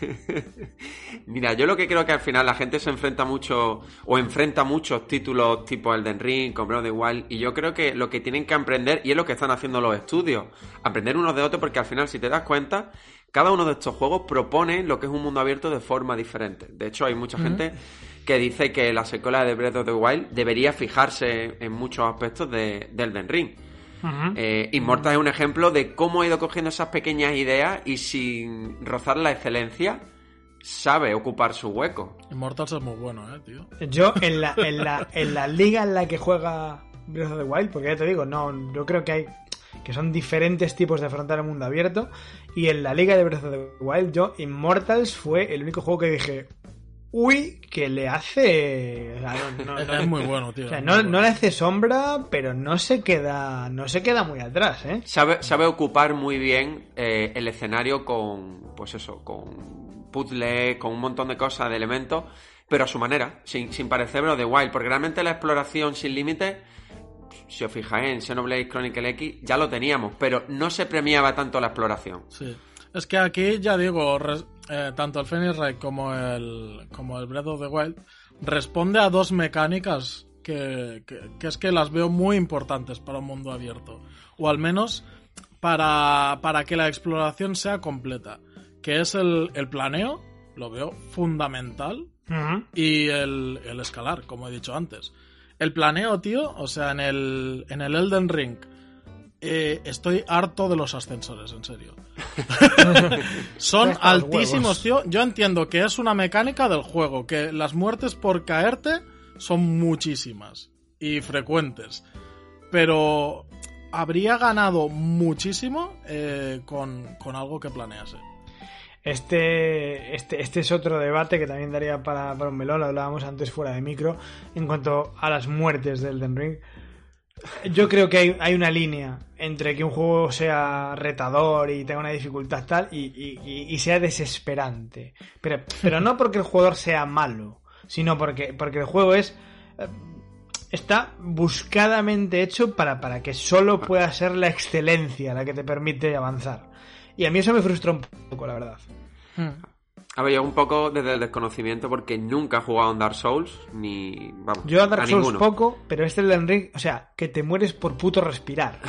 [LAUGHS] Mira, yo lo que creo que al final la gente se enfrenta mucho o enfrenta muchos títulos tipo Elden Ring, con Breath of the Wild y yo creo que lo que tienen que aprender y es lo que están haciendo los estudios, aprender unos de otros porque al final si te das cuenta, cada uno de estos juegos propone lo que es un mundo abierto de forma diferente. De hecho, hay mucha gente que dice que la secuela de Breath of the Wild debería fijarse en muchos aspectos de, de Elden Ring. Eh, Immortal es un ejemplo de cómo ha ido cogiendo esas pequeñas ideas y sin rozar la excelencia, sabe ocupar su hueco. Immortals es muy bueno, eh, tío. Yo [LAUGHS] en la, en la, en la liga en la que juega Breath of the Wild, porque ya te digo, no, yo creo que hay que son diferentes tipos de afrontar el mundo abierto. Y en la liga de Breath of the Wild, yo, Immortals fue el único juego que dije, uy, que le hace. no, no- Es, no- es muy bueno, tío. o sea, no, bueno. le hace sombra, pero no se queda. No se queda muy atrás, ¿eh? Sabe, sabe ocupar muy bien eh, el escenario con, pues eso, con puzzles, con un montón de cosas, de elementos, pero a su manera, sin, sin parecer Breath of the Wild, porque realmente la exploración sin límites, si os fijáis en Xenoblade Chronicle X, ya lo teníamos, pero no se premiaba tanto la exploración. Sí. Es que aquí, ya digo, res- eh, tanto el Phoenix Wright como el, como el Breath of the Wild responde a dos mecánicas que, que- que es que las veo muy importantes para un mundo abierto. O al menos para, para que la exploración sea completa. Que es el, el planeo, lo veo fundamental, y el, el escalar, como he dicho antes. El planeo, tío, o sea, en el, en el Elden Ring, eh, estoy harto de los ascensores, en serio. [LAUGHS] Son altísimos, huevos. tío. Yo entiendo que es una mecánica del juego, que las muertes por caerte son muchísimas y frecuentes. Pero habría ganado muchísimo eh, con, con algo que planease. Este, este, este es otro debate que también daría para, para un melón, lo hablábamos antes fuera de micro, en cuanto a las muertes del Ring. Yo creo que hay, hay una línea entre que un juego sea retador y tenga una dificultad tal y, y- sea desesperante. Pero, pero no porque el jugador sea malo, sino porque, porque el juego es... eh, Está buscadamente hecho para, para que solo pueda ser la excelencia la que te permite avanzar. Y a mí eso me frustra un poco, la verdad. A ver, yo un poco desde el desconocimiento porque nunca he jugado en Dark Souls, ni... Vamos, Yo a Dark Souls ninguno. poco, pero este Elden Ring, o sea, que te mueres por puto respirar.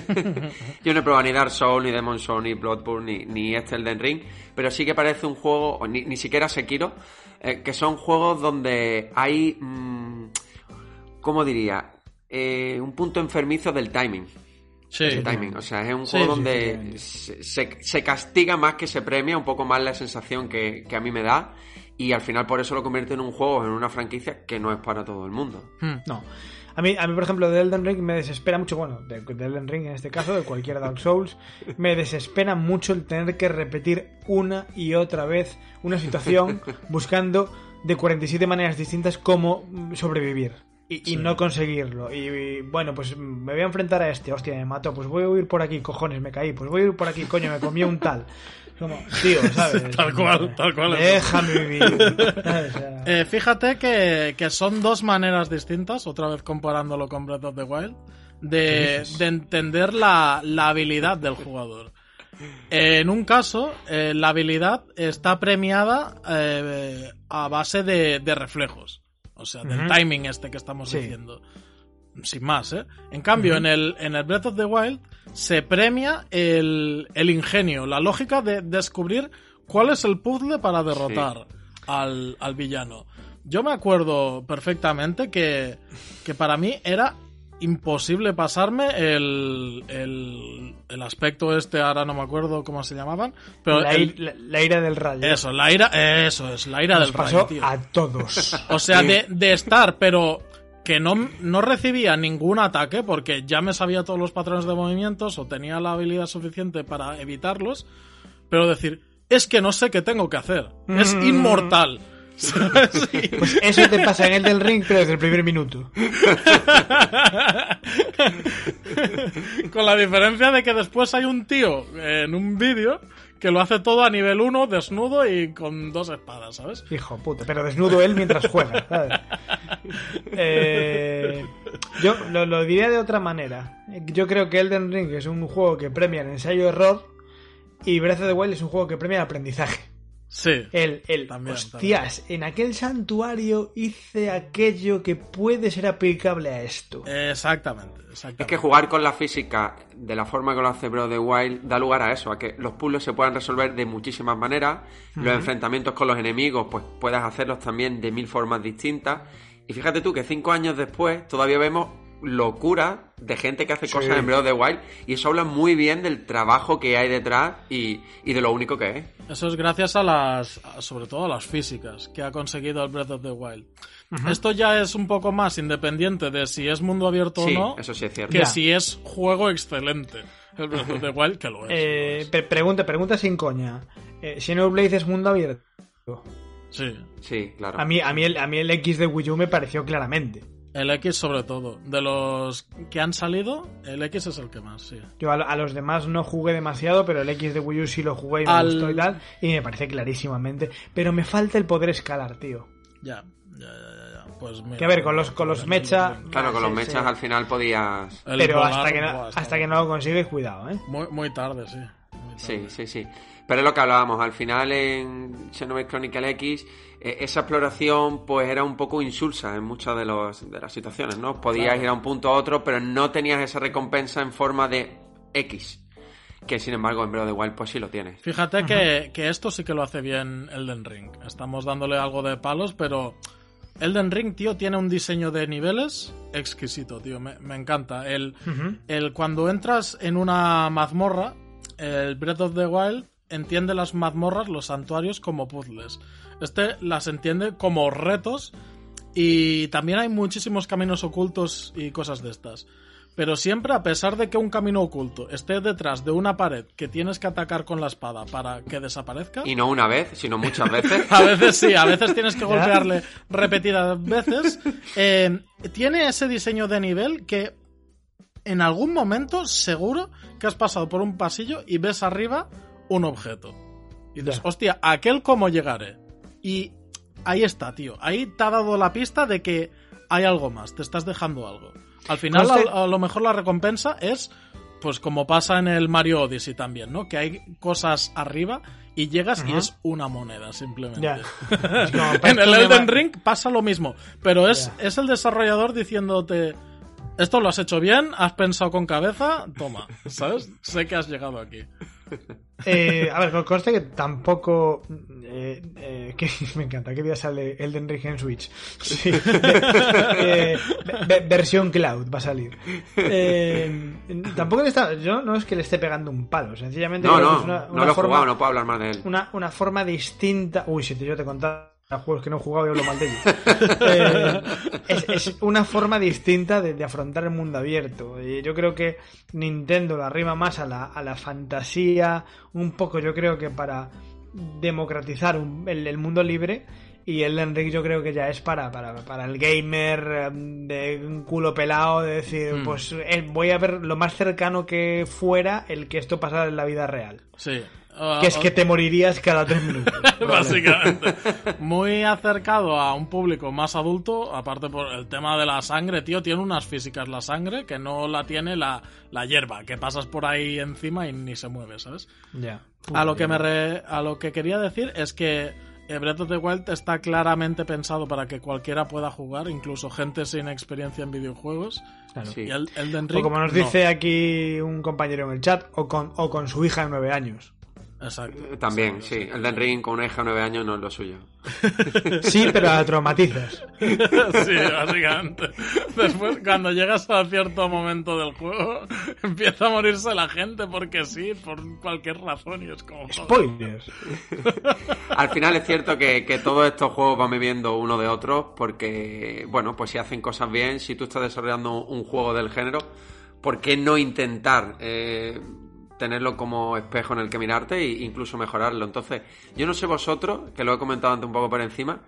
[LAUGHS] Yo no he probado ni Dark Souls, ni Demon Souls, ni Bloodborne, ni, ni este Elden Ring, pero sí que parece un juego, ni, ni siquiera Sekiro, eh, que son juegos donde hay, mm, ¿cómo diría? Eh, un punto enfermizo del timing. Sí. timing. O sea, es un Sí, juego sí, donde se, se- se castiga más que se premia, un poco más la sensación que, que a mí me da. Y al final por eso lo convierte en un juego, en una franquicia que no es para todo el mundo. Hmm. No. A mí, a mí, por ejemplo, de Elden Ring me desespera mucho, bueno, de, de Elden Ring en este caso, de cualquier Dark Souls, me desespera mucho el tener que repetir una y otra vez una situación [LAUGHS] buscando de 47 maneras distintas cómo sobrevivir. Y, y no conseguirlo. Y, y, bueno, pues me voy a enfrentar a este, hostia, me mató, pues voy a huir por aquí, cojones, me caí, pues voy a ir por aquí, coño, me comí un tal. Como, tío, [LAUGHS] ¿sabes? Tal cual, tal cual. Déjame vivir. [LAUGHS] Eh, fíjate que, que son dos maneras distintas, otra vez comparándolo con Breath of the Wild, de, de entender la, la habilidad del jugador. En un caso, eh, la habilidad está premiada eh, a base de, de reflejos. O sea, del timing este que estamos Sí. diciendo. Sin más, ¿eh? En cambio, en, el, en el Breath of the Wild se premia el, el ingenio, la lógica de descubrir cuál es el puzzle para derrotar al, al villano. Yo me acuerdo perfectamente que, que para mí era imposible pasarme el, el, el aspecto este, ahora no me acuerdo cómo se llamaban, pero la, el- ir- la- la ira del rayo. eso, la ira, eso es, la ira Nos del pasó rayo, tío. a todos. O sea, de, de estar, pero que no, no recibía ningún ataque porque ya me sabía todos los patrones de movimientos o tenía la habilidad suficiente para evitarlos, pero decir, es que no sé qué tengo que hacer. Es Mm. inmortal. [LAUGHS] Pues eso te pasa en el del ring, pero desde el primer minuto. [LAUGHS] Con la diferencia de que después hay un tío en un vídeo que lo hace todo a nivel 1, desnudo y con dos espadas, ¿sabes? Hijo puta, pero desnudo él mientras juega. ¿sabes? Eh, yo lo, lo diría de otra manera. Yo creo que Elden Ring es un juego que premia el ensayo-error y Breath of the Wild es un juego que premia el aprendizaje. Sí. El, el También, hostias, en aquel santuario hice aquello que puede ser aplicable a esto. Exactamente, exactamente. Es que jugar con la física de la forma que lo hace the Wild da lugar a eso, a que los puzzles se puedan resolver de muchísimas maneras, los enfrentamientos con los enemigos, pues puedas hacerlos también de mil formas distintas. Y fíjate tú que cinco años después todavía vemos locura de gente que hace cosas en Breath of the Wild y eso habla muy bien del trabajo que hay detrás y, y de lo único que es. Eso es gracias a las, sobre todo a las físicas que ha conseguido el Breath of the Wild. Esto ya es un poco más independiente de si es mundo abierto Sí, o no, eso sí es cierto. que Ya. si es juego excelente. El Breath of the Wild, que lo es. Eh, lo es. pre- pregunta, pregunta sin coña. Eh, Xenoblade es mundo abierto. Sí. Sí, claro. A mí, a mí, el, a mí el X de Wii U me pareció claramente. El X sobre todo. De los que han salido, el X es el que más, sí. Yo a, a los demás no jugué demasiado, pero el X de Wii U sí lo jugué y me Al- gustó y tal. Y me parece clarísimamente. Pero me falta el poder escalar, tío. Ya, ya, ya, ya. ya. Pues mira, Que a ver, con los, con los el- mecha. Claro, con sí, los mechas sí. al final podías... el Pero volar, hasta que, no, hasta que no lo consigues, cuidado, ¿eh? Muy, muy tarde, sí. Muy Sí, sí, sí. Pero es lo que hablábamos, al final en Xenoblade Chronicle X, eh, esa exploración pues era un poco insulsa en muchas de, los, de las situaciones, ¿no? Podías ir a un punto a otro, pero no tenías esa recompensa en forma de X. Que sin embargo en Breath of the Wild pues sí lo tienes. Fíjate que, que esto sí que lo hace bien Elden Ring. Estamos dándole algo de palos, pero Elden Ring, tío, tiene un diseño de niveles exquisito, tío. Me, me encanta. El, el cuando entras en una mazmorra, el Breath of the Wild entiende las mazmorras, los santuarios, como puzzles. Este las entiende como retos y también hay muchísimos caminos ocultos y cosas de estas. Pero siempre, a pesar de que un camino oculto esté detrás de una pared que tienes que atacar con la espada para que desaparezca, Y no una vez, sino muchas [LAUGHS] veces. a veces sí, a veces tienes que golpearle repetidas veces. Eh, tiene ese diseño de nivel que en algún momento seguro que has pasado por un pasillo y ves arriba un objeto. Y dices, hostia, aquel cómo llegaré. Y ahí está, tío. Ahí te ha dado la pista de que hay algo más, te estás dejando algo. Al final, Conste- a, a lo mejor la recompensa es, pues como pasa en el Mario Odyssey también, ¿no? Que hay cosas arriba y llegas y es una moneda, simplemente. [LAUGHS] En el Elden Ring pasa lo mismo, pero es, es el desarrollador diciéndote, esto lo has hecho bien, has pensado con cabeza, toma, [LAUGHS] ¿sabes? sé que has llegado aquí. Eh, a ver, con- conste que tampoco. eh, eh, que, [LAUGHS] me encanta, ¿qué día sale Elden Ring en Switch? Sí. Eh, ve- versión cloud va a salir. Tampoco le está. Yo no es que le esté pegando un palo, sencillamente No, no, es una, no una lo he forma, jugado, no puedo hablar más de él. una, una forma distinta. Uy, si te, yo te contaba juegos que no he jugado y hablo mal de ellos. Eh, es, es una forma distinta de, de afrontar el mundo abierto. Y yo creo que Nintendo la arrima más a la, a la fantasía, un poco yo creo que para democratizar un- el, el mundo libre. Y el Enric yo creo que ya es para, para, para el gamer em, de un culo pelado, de decir, Mm. pues eh, voy a ver lo más cercano que fuera el que esto pasara en la vida real. Sí. Ah, Que es que te morirías cada tres minutos. [LAUGHS] Básicamente. Muy acercado a un público más adulto, aparte por el tema de la sangre, tío, tiene unas físicas la sangre que no la tiene la, la hierba, que pasas por ahí encima y ni se mueve, ¿sabes? Ya. A lo que me re- a lo que quería decir es que eh, Breath of the Wild está claramente pensado para que cualquiera pueda jugar, incluso gente sin experiencia en videojuegos. Claro. Sí. Y el Elden O como nos no. dice aquí un compañero en el chat, o con, o con su hija de nueve años. Exacto. También, sí. El Den Ring con una hija de 9 años no es lo suyo. [LAUGHS] Sí, pero la traumatizas. [LAUGHS] Sí, básicamente. Después, cuando llegas a cierto momento del juego, [LAUGHS] empieza a morirse la gente porque sí, por cualquier razón, y es como... Spoilers. Al final es cierto que, que todos estos juegos van viviendo uno de otros porque, bueno, pues si hacen cosas bien, si tú estás desarrollando un juego del género, ¿por qué no intentar eh, tenerlo como espejo en el que mirarte e incluso mejorarlo? Entonces, yo no sé vosotros, que lo he comentado antes un poco por encima,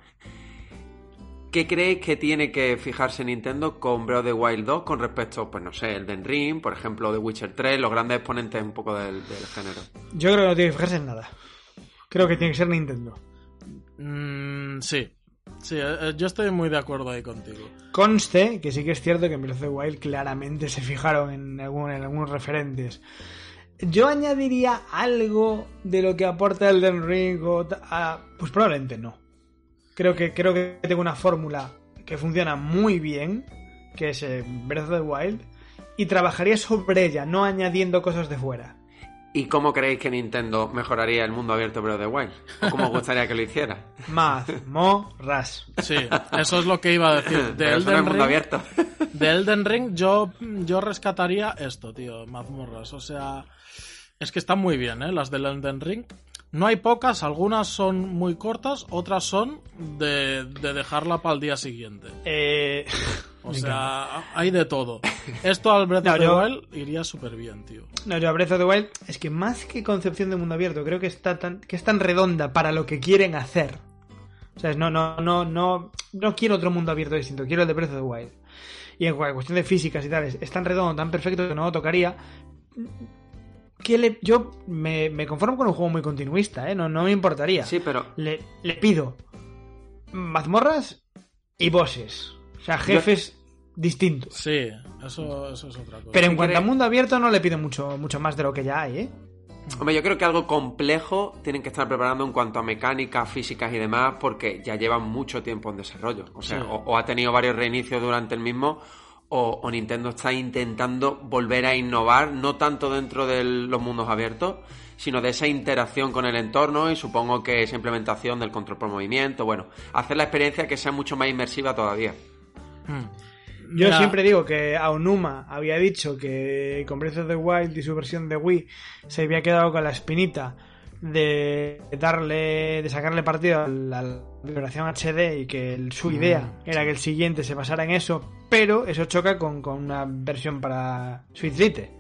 ¿qué creéis que tiene que fijarse Nintendo con Breath of the Wild 2 con respecto, pues no sé, Elden Ring, por ejemplo, The Witcher 3, los grandes exponentes un poco del, del género? Yo creo que no tiene que fijarse en nada. Creo que tiene que ser Nintendo. Mm, sí. Sí, eh, yo estoy muy de acuerdo ahí contigo. Conste que sí que es cierto que en Breath of the Wild claramente se fijaron en, algún- en algunos referentes. Yo añadiría algo de lo que aporta Elden Ring o a- pues probablemente no. Creo que creo que tengo una fórmula que funciona muy bien, que es eh, Breath of the Wild, y trabajaría sobre ella, no añadiendo cosas de fuera. ¿Y cómo creéis que Nintendo mejoraría el mundo abierto Breath of the Wild? ¿O cómo os gustaría que lo hiciera? [LAUGHS] Mazmorras. Sí, eso es lo que iba a decir. De Pero eso no es Elden mundo Ring, abierto. de Elden Ring yo, yo rescataría esto, tío, mazmorras. O sea, es que están muy bien, ¿eh? Las del Elden Ring. No hay pocas, algunas son muy cortas, otras son de, de dejarla para el día siguiente. Eh, O [LAUGHS] sea, hay de todo. [LAUGHS] Esto al Breath No, of the yo- Wild iría súper bien, tío. No, yo a Breath of the Wild es que más que concepción de mundo abierto, creo que está tan, que es tan redonda para lo que quieren hacer. O sea, no, no, no, no, no quiero otro mundo abierto distinto, quiero el de Breath of the Wild. Y en cuestión de físicas y tal, es, es tan redondo, tan perfecto que no lo tocaría. Que le, yo me, me conformo con un juego muy continuista, ¿eh? No, no me importaría. Sí, pero Le, le pido mazmorras y bosses. O sea, jefes distintos. Sí, eso, eso es otra cosa. Pero en ¿Qué cuanto a cree- mundo abierto no le pido mucho, mucho más de lo que ya hay, ¿eh? Hombre, yo creo que algo complejo tienen que estar preparando en cuanto a mecánicas, físicas y demás, porque ya llevan mucho tiempo en desarrollo. O sea, Sí. o, o ha tenido varios reinicios durante el mismo, o, o Nintendo está intentando volver a innovar, no tanto dentro de los mundos abiertos, sino de esa interacción con el entorno y supongo que esa implementación del control por movimiento, bueno, hacer la experiencia que sea mucho más inmersiva todavía. Hmm. Yo Mira, siempre digo que Aonuma había dicho que con Breath of the Wild y su versión de Wii se había quedado con la espinita de darle, de sacarle partido a la, vibración HD y que el- su idea era que el siguiente se basara en eso, pero eso choca con, con una versión para Switch Lite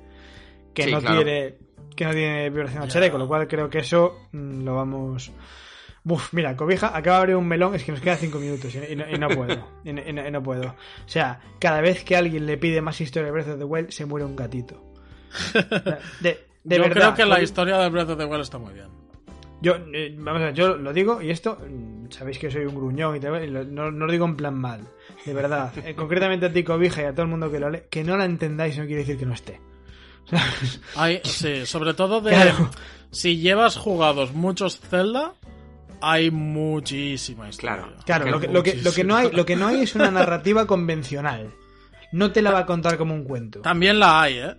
que Sí, no claro. tiene que no tiene vibración Ya. HD, con lo cual creo que eso mm, lo vamos Uf, mira, Cobija acaba de abrir un melón, es que nos quedan cinco minutos y, y no, y no puedo. Y no, y no- y no puedo. O sea, cada vez que alguien le pide más historia de Breath of the Wild, se muere un gatito. De, [LAUGHS] de yo verdad. creo que la historia de Breath of the Wild está muy bien. Yo, eh, vamos a ver, yo lo digo y esto, mm, sabéis que soy un gruñón y, tal, y lo- no, no lo digo en plan mal, de verdad. [LAUGHS] Eh, concretamente a ti, Cobija, y a todo el mundo que lo lee, que no la entendáis no quiere decir que no esté. [LAUGHS] Hay, sí, sobre todo de... Claro. Si llevas jugados muchos Zelda, hay muchísima historia. Claro. Claro, lo que, lo, que, lo, que no hay, lo que no hay es una [LAUGHS] narrativa convencional. No te la va a contar como un cuento. También la hay, ¿eh?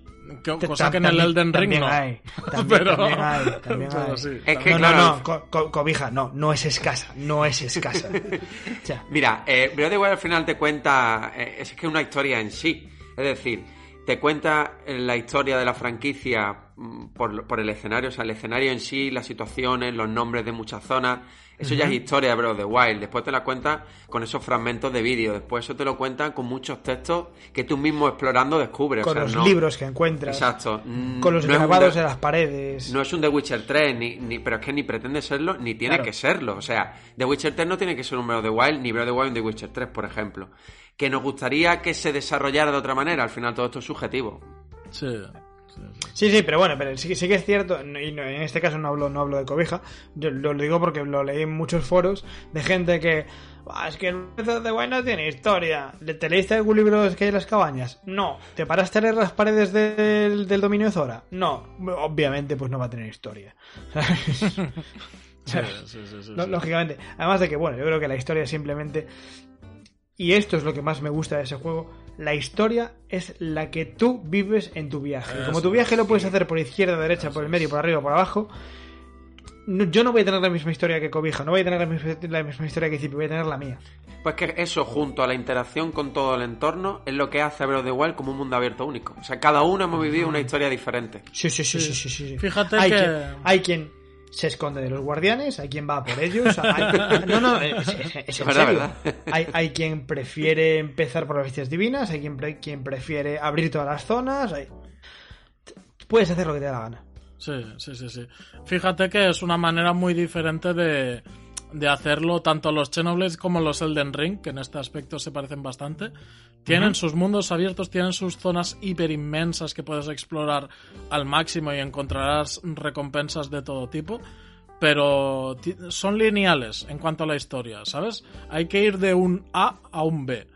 Cosa que en el Elden Ring también no. hay, también, Pero- también hay, también pero hay. [LAUGHS] sí. Es que, no, claro, no, no, co- co- cobija, no, no es escasa, no es escasa. [LAUGHS] O sea, Mira, eh, Breath of al final te cuenta, eh, es que es una historia en sí. Es decir, te cuenta eh, la historia de la franquicia mm, por, por el escenario, o sea, el escenario en sí, las situaciones, los nombres de muchas zonas. Eso ya es historia de of the Wild. Después te la cuentan con esos fragmentos de vídeo. Después eso te lo cuentan con muchos textos que tú mismo explorando descubres. con o sea, los no- libros que encuentras, Exacto. Con los no grabados de- en las paredes. no es un The Witcher 3, ni, ni- pero es que ni pretende serlo, ni tiene Claro. que serlo. O sea, The Witcher 3 no tiene que ser un Breath of the Wild, ni Breath of the Wild un The Witcher 3, por ejemplo. Que nos gustaría que se desarrollara de otra manera, al final todo esto es subjetivo. Sí, sí, sí. Pero bueno, pero sí, sí que es cierto, y no- en este caso no hablo, no hablo de cobija, yo lo, digo porque lo leí en muchos foros de gente que, "Ah, es que el Breath the Wild no tiene historia. ¿Le- ¿Te leíste algún libro que hay en las cabañas? No. ¿Te paraste a leer las paredes del, del dominio de Zora? No. Obviamente, pues no va a tener historia. [LAUGHS] ¿Sabes? [LAUGHS] Sí, sí. Lógicamente. Además de que, bueno, yo creo que la historia simplemente. Y esto es lo que más me gusta de ese juego. La historia es la que tú vives en tu viaje. Como tu viaje lo puedes hacer por izquierda, derecha, por el medio, por arriba, por abajo. no- yo no voy a tener la misma historia que Cobija, no voy a tener la misma, la misma historia que Zipi, voy a tener la mía. Pues que eso, junto a la interacción con todo el entorno, es lo que hace a Breath of the Wild como un mundo abierto único. O sea, cada uno hemos vivido una historia diferente. Sí, sí, sí, sí, sí, sí, sí. Fíjate hay que- Quien, hay quien se esconde de los guardianes, hay quien va por ellos. hay- [LAUGHS] no, no, es, es- es en Verdad, serio. verdad. Hay, hay quien prefiere empezar por las bestias divinas, hay quien, pre- quien prefiere abrir todas las zonas. hay- Puedes hacer lo que te dé la gana. Sí, sí, sí, sí. Fíjate que es una manera muy diferente de, de hacerlo tanto los Xenoblade como los Elden Ring, que en este aspecto se parecen bastante. Tienen sus mundos abiertos, tienen sus zonas hiper inmensas que puedes explorar al máximo y encontrarás recompensas de todo tipo. Pero son lineales en cuanto a la historia, ¿sabes? Hay que ir de un A a un B.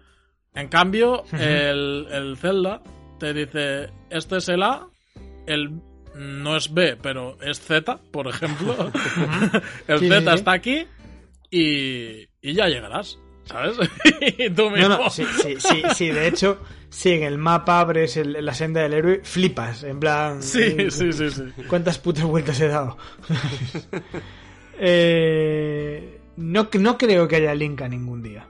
En cambio, el, el Zelda te dice, este es el A, el no es B, pero es Z, por ejemplo. [LAUGHS] [LAUGHS] el Sí, Z está aquí y, y ya llegarás, ¿sabes? [LAUGHS] y tú mismo. no, sí, sí, sí, sí, de hecho, si en el mapa abres el- la senda del héroe, flipas, en plan... Sí, eh, sí, sí, sí. ¿Cuántas putas vueltas he dado? [LAUGHS] Eh, no, no creo que haya Linka ningún día.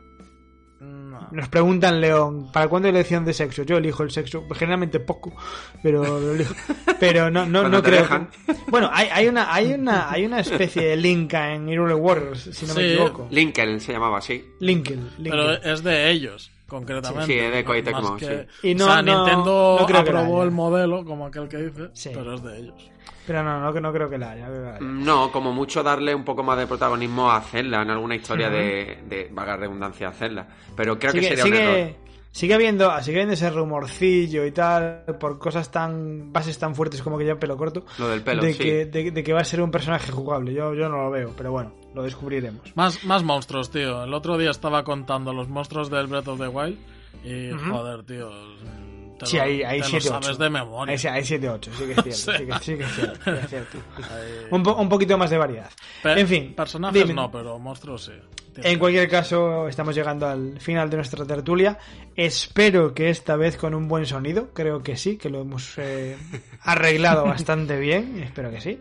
No. Nos preguntan, León, ¿para cuándo elección de sexo? Yo elijo el sexo, generalmente poco, pero lo elijo. Pero no, no, no creo. que- Bueno, hay, hay una, hay una, hay una especie de Linka en Hero Warriors, si no me Sí. equivoco. Linkel se llamaba así. Linkel, Pero Linkel. es de ellos, concretamente. Sí, de Koei Más Tecmo, que- sí. Y no- o sea, no- Nintendo no creo aprobó el modelo, como aquel que dice, Sí. pero es de ellos. Pero no, no, no creo que la haya. no creo que la haya. No, como mucho darle un poco más de protagonismo a Zelda en alguna historia de, de vaga redundancia a Zelda. Pero creo que sigue, sería un error. sigue, sigue habiendo, sigue habiendo ese rumorcillo y tal, por cosas tan, bases tan fuertes como que ya pelo corto, Lo del pelo, de, sí. que, de, de que va a ser un personaje jugable. Yo, yo no lo veo, pero bueno, lo descubriremos. Más, más monstruos, tío. El otro día estaba contando los monstruos del Breath of the Wild y, joder, tío. Te Sí, lo, hay, hay te lo 7 sabes 8. de memoria. Hay, hay 7 8, sí que es [LAUGHS] cierto. Sí, que, sí que es cierto, sí que es cierto. Hay- Un, po- un poquito más de variedad. Pe- en fin, Personajes dime. no, pero monstruos sí. En cualquier caso, estamos llegando al final de nuestra tertulia. Espero que esta vez con un buen sonido. Creo que sí, que lo hemos eh, [LAUGHS] arreglado bastante bien. Espero que sí.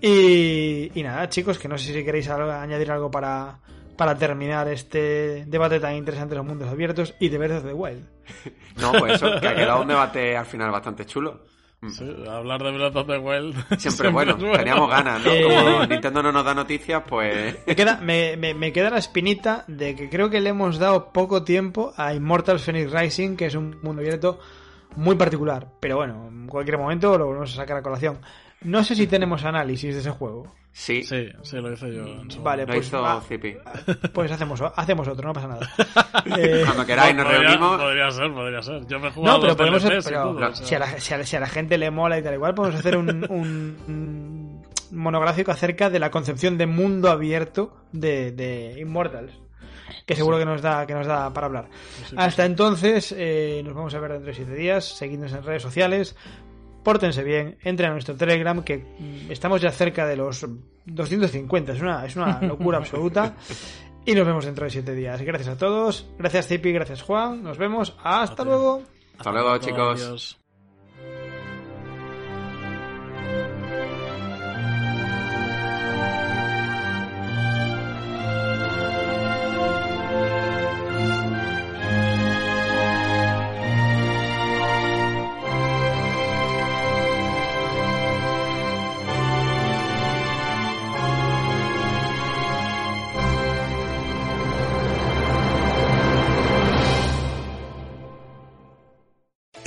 Y, y nada, chicos, que no sé si queréis algo- añadir algo para, para terminar este debate tan interesante de los mundos abiertos y de Breath of the Wild. [LAUGHS] No, pues eso, que ha quedado un debate al final bastante chulo. Sí, hablar de Breath of the Wild. [LAUGHS] Siempre bueno, es bueno. teníamos ganas, ¿no? Eh. Como Nintendo no nos da noticias, pues... Me queda, me, me- me queda la espinita de que creo que le hemos dado poco tiempo a Immortals Phoenix Rising, que es un mundo abierto muy particular. Pero bueno, en cualquier momento lo volvemos a sacar a colación. No sé si tenemos análisis de ese juego. Sí, Sí, sí, lo hice yo. en su Vale, lo pues, hizo va- Zipi. pues hacemos, hacemos otro, no pasa nada. [LAUGHS] Eh, Cuando queráis nos Podría- reunimos. Podría ser, podría ser. Yo me he jugado no, pero podemos hacer, pero si, a la, si a la- si a la gente le mola y tal igual, podemos hacer un, [LAUGHS] un- un monográfico acerca de la concepción de mundo abierto de, de Immortals. Que seguro que nos da que nos da para hablar. Hasta entonces, eh, nos vamos a ver dentro de siete días. Seguidnos en redes sociales. Pórtense bien, entren a nuestro Telegram, que mm, estamos ya cerca de los 250. Es una, es una [LAUGHS] locura absoluta. Y nos vemos dentro de siete días. Gracias a todos. Gracias, Zipi. Gracias, Juan. Nos vemos. Hasta luego. Hasta luego, chicos. Adiós.